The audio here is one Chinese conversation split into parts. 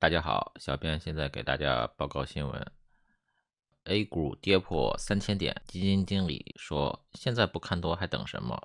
大家好，小编现在给大家报告新闻：A 股跌破三千点，基金经理说：“现在不看多还等什么？”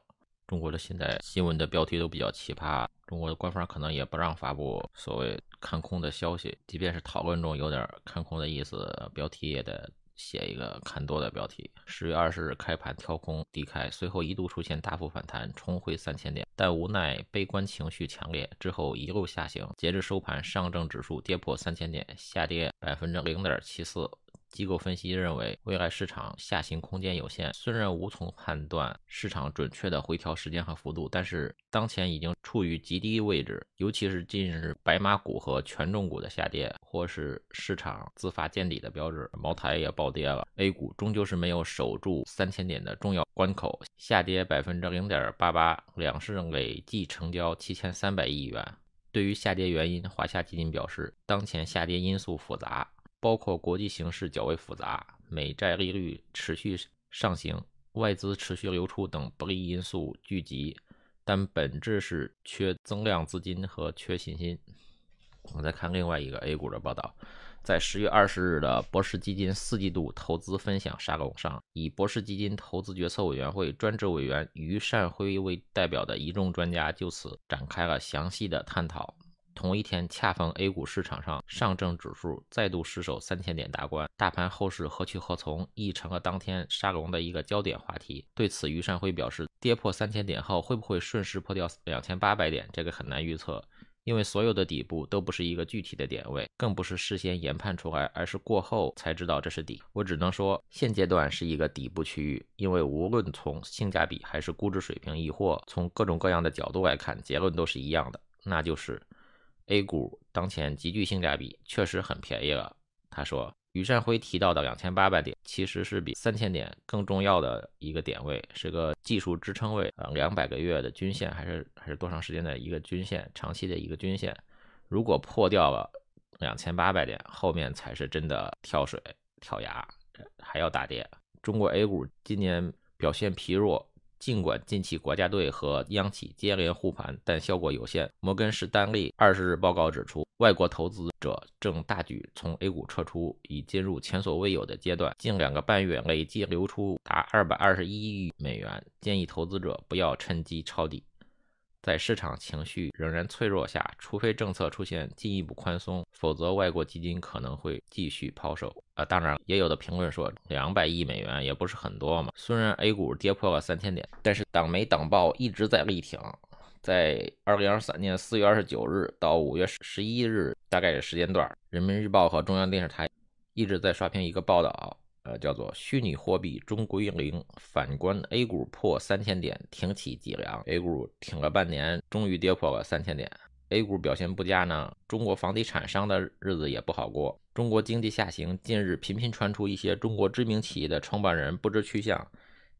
中国的现在新闻的标题都比较奇葩，中国的官方可能也不让发布所谓看空的消息，即便是讨论中有点看空的意思，标题也得。写一个看多的标题。十月二十日开盘跳空低开，随后一度出现大幅反弹，重回三千点，但无奈悲观情绪强烈，之后一路下行。截至收盘，上证指数跌破三千点，下跌百分之零点七四。机构分析认为，未来市场下行空间有限。虽然无从判断市场准确的回调时间和幅度，但是当前已经处于极低位置。尤其是近日白马股和权重股的下跌，或是市场自发见底的标志。茅台也暴跌了。A 股终究是没有守住三千点的重要关口，下跌百分之零点八八，两市累计成交七千三百亿元。对于下跌原因，华夏基金表示，当前下跌因素复杂。包括国际形势较为复杂、美债利率持续上行、外资持续流出等不利因素聚集，但本质是缺增量资金和缺信心。我们再看另外一个 A 股的报道，在十月二十日的博时基金四季度投资分享沙龙上，以博时基金投资决策委员会专职委员于善辉为代表的一众专家就此展开了详细的探讨。同一天，恰逢 A 股市场上上证指数再度失守三千点大关，大盘后市何去何从，亦成了当天沙龙的一个焦点话题。对此，于善辉表示，跌破三千点后，会不会顺势破掉两千八百点，这个很难预测，因为所有的底部都不是一个具体的点位，更不是事先研判出来，而是过后才知道这是底。我只能说，现阶段是一个底部区域，因为无论从性价比还是估值水平，亦或从各种各样的角度来看，结论都是一样的，那就是。A 股当前极具性价比，确实很便宜了。他说，于善辉提到的两千八百点，其实是比三千点更重要的一个点位，是个技术支撑位啊，两百个月的均线，还是还是多长时间的一个均线，长期的一个均线。如果破掉了两千八百点，后面才是真的跳水跳崖，还要大跌。中国 A 股今年表现疲弱。尽管近期国家队和央企接连护盘，但效果有限。摩根士丹利二十日报告指出，外国投资者正大举从 A 股撤出，已进入前所未有的阶段。近两个半月累计流出达二百二十一亿美元，建议投资者不要趁机抄底。在市场情绪仍然脆弱下，除非政策出现进一步宽松，否则外国基金可能会继续抛售。啊，当然，也有的评论说，两百亿美元也不是很多嘛。虽然 A 股跌破了三千点，但是党媒党报一直在力挺。在二零二三年四月二十九日到五月十一日，大概的时间段，人民日报和中央电视台一直在刷屏一个报道。呃，叫做虚拟货币终归零，反观 A 股破三千点，挺起脊梁。A 股挺了半年，终于跌破了三千点。A 股表现不佳呢，中国房地产商的日子也不好过。中国经济下行，近日频频传出一些中国知名企业的创办人不知去向。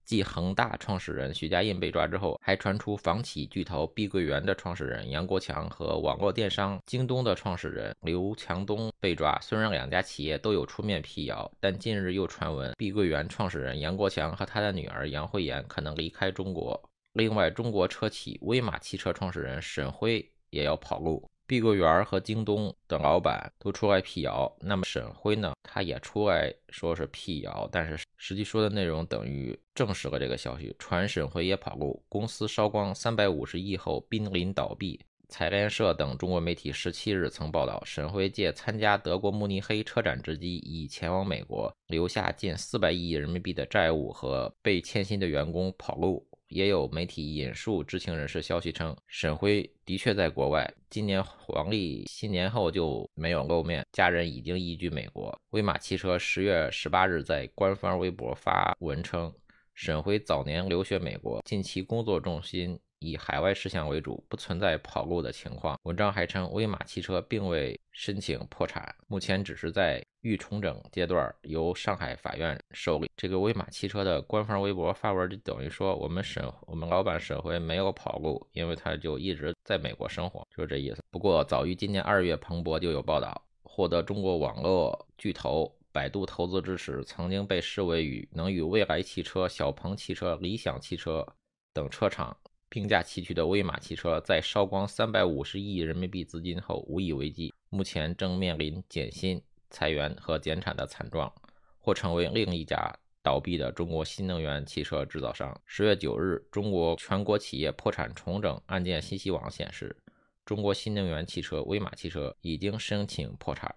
继恒大创始人许家印被抓之后，还传出房企巨头碧桂园的创始人杨国强和网络电商京东的创始人刘强东被抓。虽然两家企业都有出面辟谣，但近日又传闻碧桂园创始人杨国强和他的女儿杨慧妍可能离开中国。另外，中国车企威马汽车创始人沈辉也要跑路。碧桂园和京东的老板都出来辟谣，那么沈辉呢？他也出来说是辟谣，但是实际说的内容等于证实了这个消息。传沈辉也跑路，公司烧光三百五十亿后濒临倒闭。财联社等中国媒体十七日曾报道，沈辉借参加德国慕尼黑车展之机，已前往美国，留下近四百亿人民币的债务和被欠薪的员工跑路。也有媒体引述知情人士消息称，沈辉的确在国外，今年黄历新年后就没有露面，家人已经移居美国。威马汽车十月十八日在官方微博发文称，沈辉早年留学美国，近期工作重心。以海外事项为主，不存在跑路的情况。文章还称，威马汽车并未申请破产，目前只是在预重整阶段，由上海法院受理。这个威马汽车的官方微博发文就等于说，我们沈我们老板沈辉没有跑路，因为他就一直在美国生活，就是这意思。不过，早于今年二月，彭博就有报道，获得中国网络巨头百度投资支持，曾经被视为与能与蔚来汽车、小鹏汽车、理想汽车等车厂。并驾齐驱的威马汽车在烧光三百五十亿人民币资金后无以为继，目前正面临减薪、裁员和减产的惨状，或成为另一家倒闭的中国新能源汽车制造商。十月九日，中国全国企业破产重整案件信息网显示，中国新能源汽车威马汽车已经申请破产。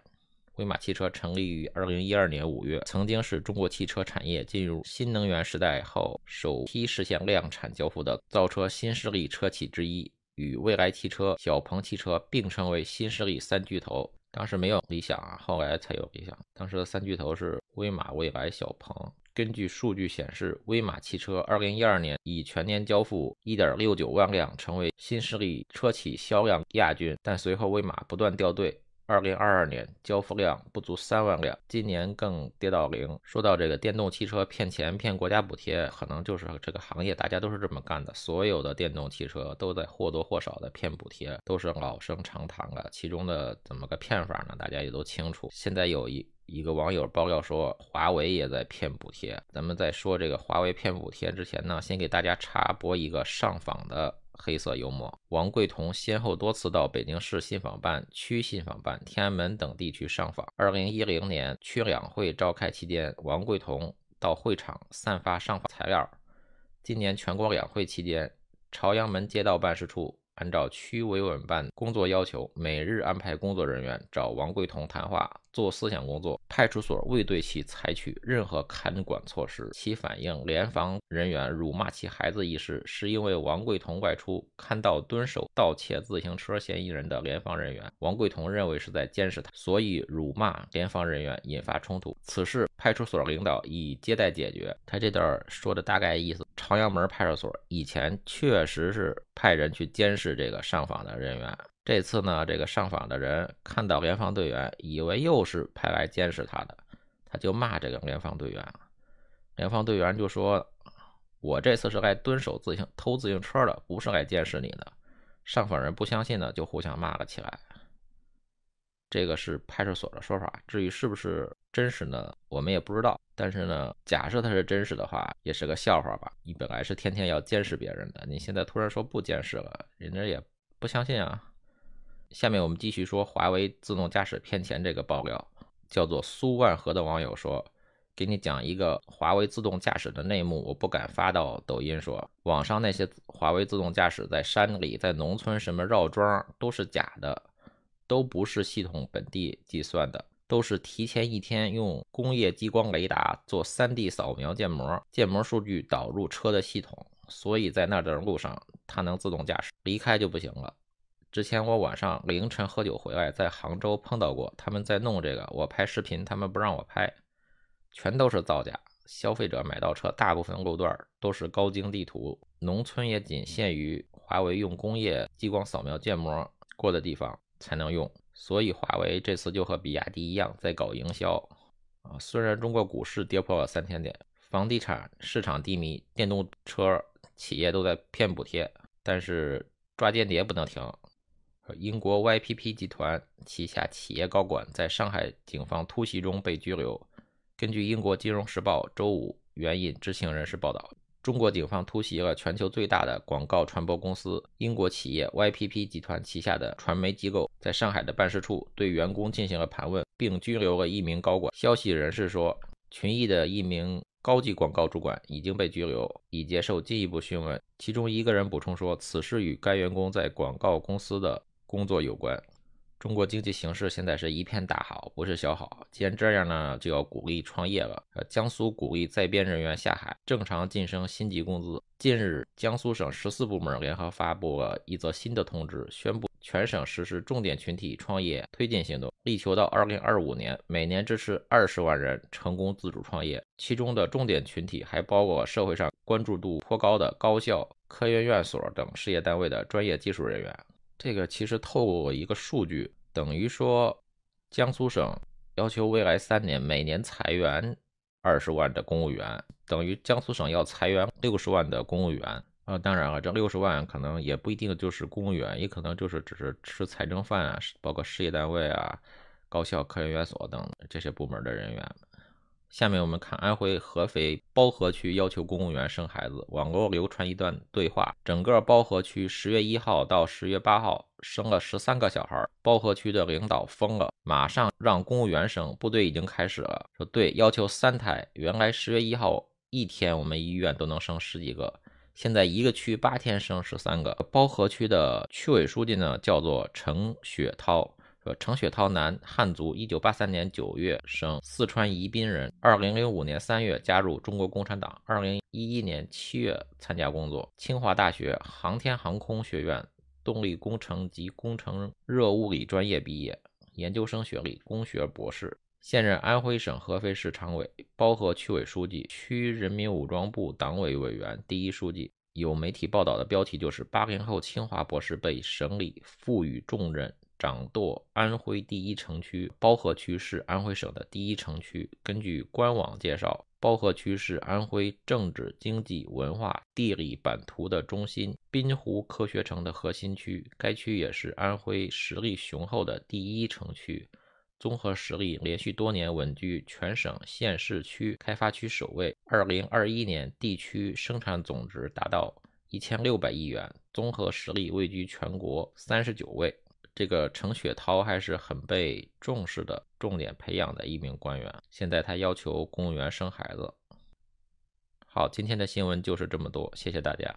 威马汽车成立于二零一二年五月，曾经是中国汽车产业进入新能源时代后首批实现量产交付的造车新势力车企之一，与蔚来汽车、小鹏汽车并称为新势力三巨头。当时没有理想啊，后来才有理想。当时的三巨头是威马、蔚来、小鹏。根据数据显示，威马汽车二零一二年已全年交付一点六九万辆，成为新势力车企销量亚军。但随后威马不断掉队。二零二二年交付量不足三万辆，今年更跌到零。说到这个电动汽车骗钱骗国家补贴，可能就是这个行业大家都是这么干的。所有的电动汽车都在或多或少的骗补贴，都是老生常谈了。其中的怎么个骗法呢？大家也都清楚。现在有一一个网友爆料说，华为也在骗补贴。咱们在说这个华为骗补贴之前呢，先给大家插播一个上访的。黑色幽默，王贵彤先后多次到北京市信访办、区信访办、天安门等地区上访。二零一零年区两会召开期间，王贵彤到会场散发上访材料。今年全国两会期间，朝阳门街道办事处。按照区维稳办工作要求，每日安排工作人员找王贵彤谈话，做思想工作。派出所未对其采取任何看管措施。其反映，联防人员辱骂其孩子一事，是因为王贵彤外出看到蹲守盗窃自行车嫌疑人的联防人员，王贵彤认为是在监视他，所以辱骂联防人员，引发冲突。此事派出所领导已接待解决。他这段说的大概意思：朝阳门派出所以前确实是派人去监视。这个上访的人员，这次呢，这个上访的人看到联防队员，以为又是派来监视他的，他就骂这个联防队员。联防队员就说：“我这次是来蹲守自行偷自行车的，不是来监视你的。”上访人不相信呢，就互相骂了起来。这个是派出所的说法，至于是不是真实呢，我们也不知道。但是呢，假设它是真实的话，也是个笑话吧。你本来是天天要监视别人的，你现在突然说不监视了，人家也不相信啊。下面我们继续说华为自动驾驶骗钱这个爆料，叫做苏万和的网友说，给你讲一个华为自动驾驶的内幕，我不敢发到抖音说，网上那些华为自动驾驶在山里、在农村什么绕桩都是假的。都不是系统本地计算的，都是提前一天用工业激光雷达做 3D 扫描建模，建模数据导入车的系统，所以在那段路上它能自动驾驶，离开就不行了。之前我晚上凌晨喝酒回来，在杭州碰到过，他们在弄这个，我拍视频，他们不让我拍，全都是造假。消费者买到车，大部分路段都是高精地图，农村也仅限于华为用工业激光扫描建模过的地方。才能用，所以华为这次就和比亚迪一样在搞营销啊。虽然中国股市跌破了三千点，房地产市场低迷，电动车企业都在骗补贴，但是抓间谍不能停。英国 YPP 集团旗下企业高管在上海警方突袭中被拘留。根据英国金融时报周五援引知情人士报道。中国警方突袭了全球最大的广告传播公司英国企业 YPP 集团旗下的传媒机构，在上海的办事处对员工进行了盘问，并拘留了一名高管。消息人士说，群益的一名高级广告主管已经被拘留，已接受进一步讯问。其中一个人补充说，此事与该员工在广告公司的工作有关。中国经济形势现在是一片大好，不是小好。既然这样呢，就要鼓励创业了。江苏鼓励在编人员下海，正常晋升薪级工资。近日，江苏省十四部门联合发布了一则新的通知，宣布全省实施重点群体创业推进行动，力求到二零二五年每年支持二十万人成功自主创业。其中的重点群体还包括社会上关注度颇高的高校、科研院所等事业单位的专业技术人员。这个其实透过一个数据，等于说江苏省要求未来三年每年裁员二十万的公务员，等于江苏省要裁员六十万的公务员啊。当然了，这六十万可能也不一定就是公务员，也可能就是只是吃财政饭啊，包括事业单位啊、高校、科研院所等这些部门的人员。下面我们看安徽合肥包河区要求公务员生孩子，网络流传一段对话：整个包河区十月一号到十月八号生了十三个小孩，包河区的领导疯了，马上让公务员生，部队已经开始了。说对，要求三胎，原来十月一号一天我们医院都能生十几个，现在一个区八天生十三个。包河区的区委书记呢叫做程雪涛。程雪涛，男，汉族，一九八三年九月生，四川宜宾人。二零零五年三月加入中国共产党。二零一一年七月参加工作。清华大学航天航空学院动力工程及工程热物理专业毕业，研究生学历，工学博士。现任安徽省合肥市常委、包河区委书记、区人民武装部党委委员、第一书记。有媒体报道的标题就是“八零后清华博士被省里赋予重任”。掌舵安徽第一城区，包河区是安徽省的第一城区。根据官网介绍，包河区是安徽政治、经济、文化、地理版图的中心，滨湖科学城的核心区。该区也是安徽实力雄厚的第一城区，综合实力连续多年稳居全省县市区开发区首位。二零二一年地区生产总值达到一千六百亿元，综合实力位居全国三十九位。这个程雪涛还是很被重视的，重点培养的一名官员。现在他要求公务员生孩子。好，今天的新闻就是这么多，谢谢大家。